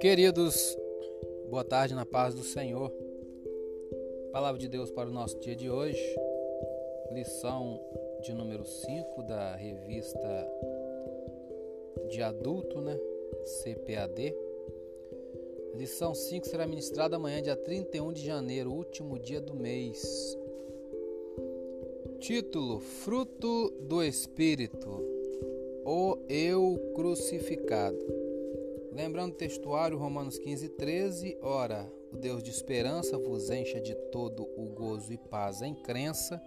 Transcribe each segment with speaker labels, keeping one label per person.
Speaker 1: Queridos, boa tarde na paz do Senhor. Palavra de Deus para o nosso dia de hoje. Lição de número 5 da revista de adulto, né? CPAD. Lição 5 será ministrada amanhã, dia 31 de janeiro, último dia do mês. Título: Fruto do Espírito, o Eu Crucificado. Lembrando o textuário Romanos 15, 13, ora, o Deus de esperança vos encha de todo o gozo e paz em crença,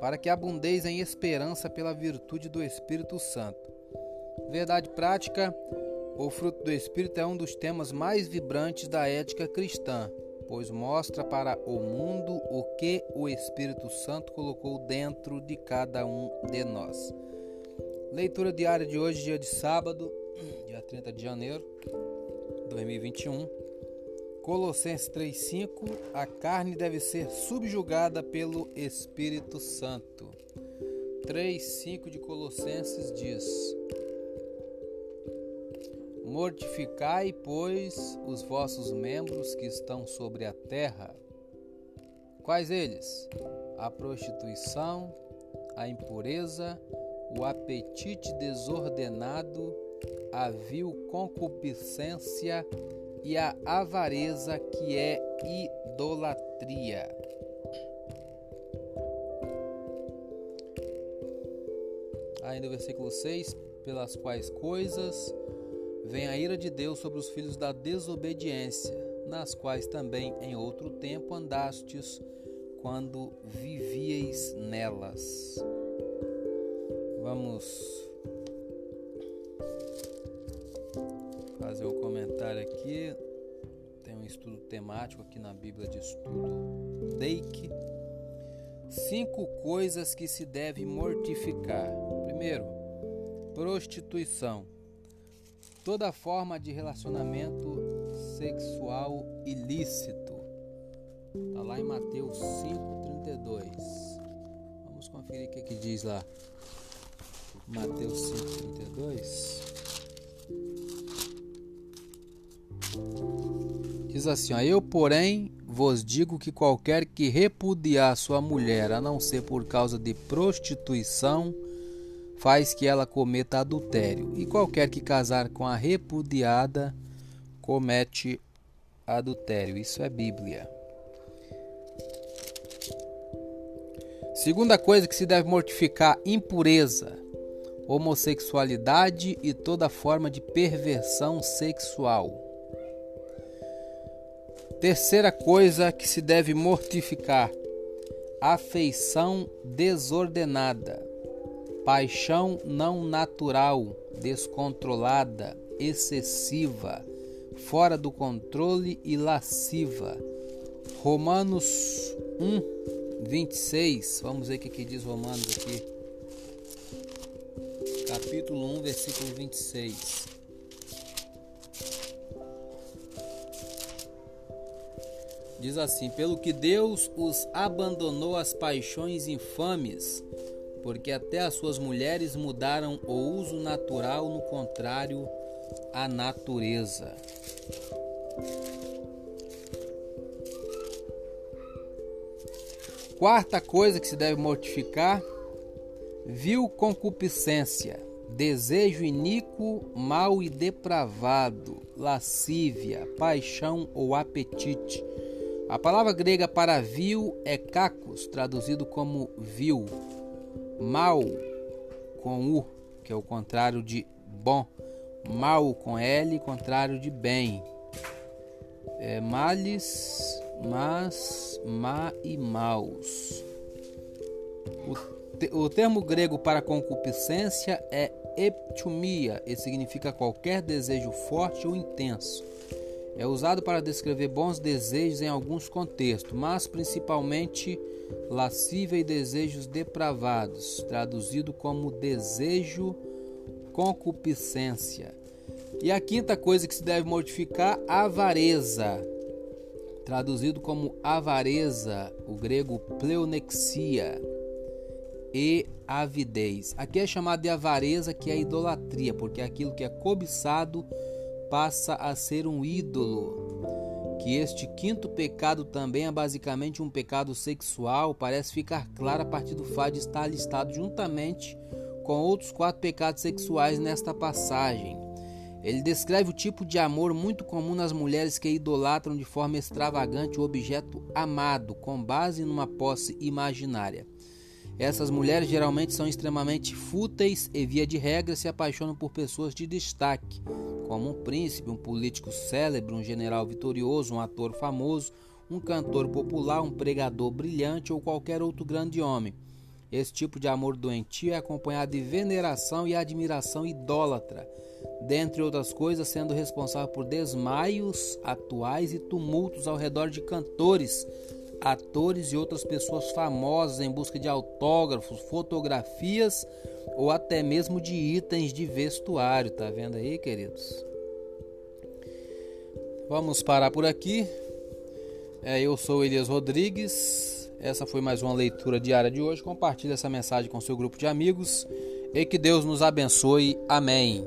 Speaker 1: para que abundeis em esperança pela virtude do Espírito Santo. Verdade prática, o fruto do Espírito é um dos temas mais vibrantes da ética cristã, pois mostra para o mundo o que o Espírito Santo colocou dentro de cada um de nós. Leitura diária de hoje, dia de sábado, dia 30 de janeiro de 2021. Colossenses 3:5 A carne deve ser subjugada pelo Espírito Santo. 3:5 de Colossenses diz: Mortificai, pois, os vossos membros que estão sobre a terra. Quais eles? A prostituição, a impureza, o apetite desordenado, a vil concupiscência e a avareza, que é idolatria. Ainda o versículo 6: Pelas quais coisas vem a ira de Deus sobre os filhos da desobediência, nas quais também em outro tempo andastes quando vivieis nelas. Vamos fazer um comentário aqui. Tem um estudo temático aqui na Bíblia de Estudo Deik. Cinco coisas que se deve mortificar. Primeiro, prostituição. Toda forma de relacionamento sexual ilícito. Está lá em Mateus 5,32. Vamos conferir o que, que diz lá. Mateus 5,32. Diz assim: ó, Eu, porém, vos digo que qualquer que repudiar sua mulher, a não ser por causa de prostituição, faz que ela cometa adultério, e qualquer que casar com a repudiada comete adultério. Isso é Bíblia. Segunda coisa que se deve mortificar: impureza, homossexualidade e toda forma de perversão sexual. Terceira coisa que se deve mortificar: afeição desordenada, paixão não natural, descontrolada, excessiva, fora do controle e lasciva. Romanos 1, 26. Vamos ver o que, diz Romanos aqui. Capítulo 1, versículo 26. Diz assim: Pelo que Deus os abandonou às paixões infames, porque até as suas mulheres mudaram o uso natural no contrário à natureza. Quarta coisa que se deve mortificar: vil concupiscência, desejo iníquo, mau e depravado, lascívia, paixão ou apetite a palavra grega para vil é kakos, traduzido como vil. Mal com u, que é o contrário de bom. Mal com l, contrário de bem. É, males, mas, má e maus. O, te, o termo grego para concupiscência é eptumia e significa qualquer desejo forte ou intenso é usado para descrever bons desejos em alguns contextos, mas principalmente lascívia e desejos depravados, traduzido como desejo concupiscência. E a quinta coisa que se deve mortificar, avareza, traduzido como avareza, o grego pleonexia. e avidez. Aqui é chamado de avareza, que é idolatria, porque aquilo que é cobiçado passa a ser um ídolo. Que este quinto pecado também é basicamente um pecado sexual, parece ficar claro a partir do fato de estar listado juntamente com outros quatro pecados sexuais nesta passagem. Ele descreve o tipo de amor muito comum nas mulheres que idolatram de forma extravagante o objeto amado, com base numa posse imaginária. Essas mulheres geralmente são extremamente fúteis e, via de regra, se apaixonam por pessoas de destaque, como um príncipe, um político célebre, um general vitorioso, um ator famoso, um cantor popular, um pregador brilhante ou qualquer outro grande homem. Esse tipo de amor doentio é acompanhado de veneração e admiração idólatra, dentre outras coisas, sendo responsável por desmaios atuais e tumultos ao redor de cantores atores e outras pessoas famosas em busca de autógrafos, fotografias ou até mesmo de itens de vestuário, tá vendo aí, queridos? Vamos parar por aqui. É, eu sou Elias Rodrigues. Essa foi mais uma leitura diária de hoje. Compartilhe essa mensagem com seu grupo de amigos e que Deus nos abençoe. Amém.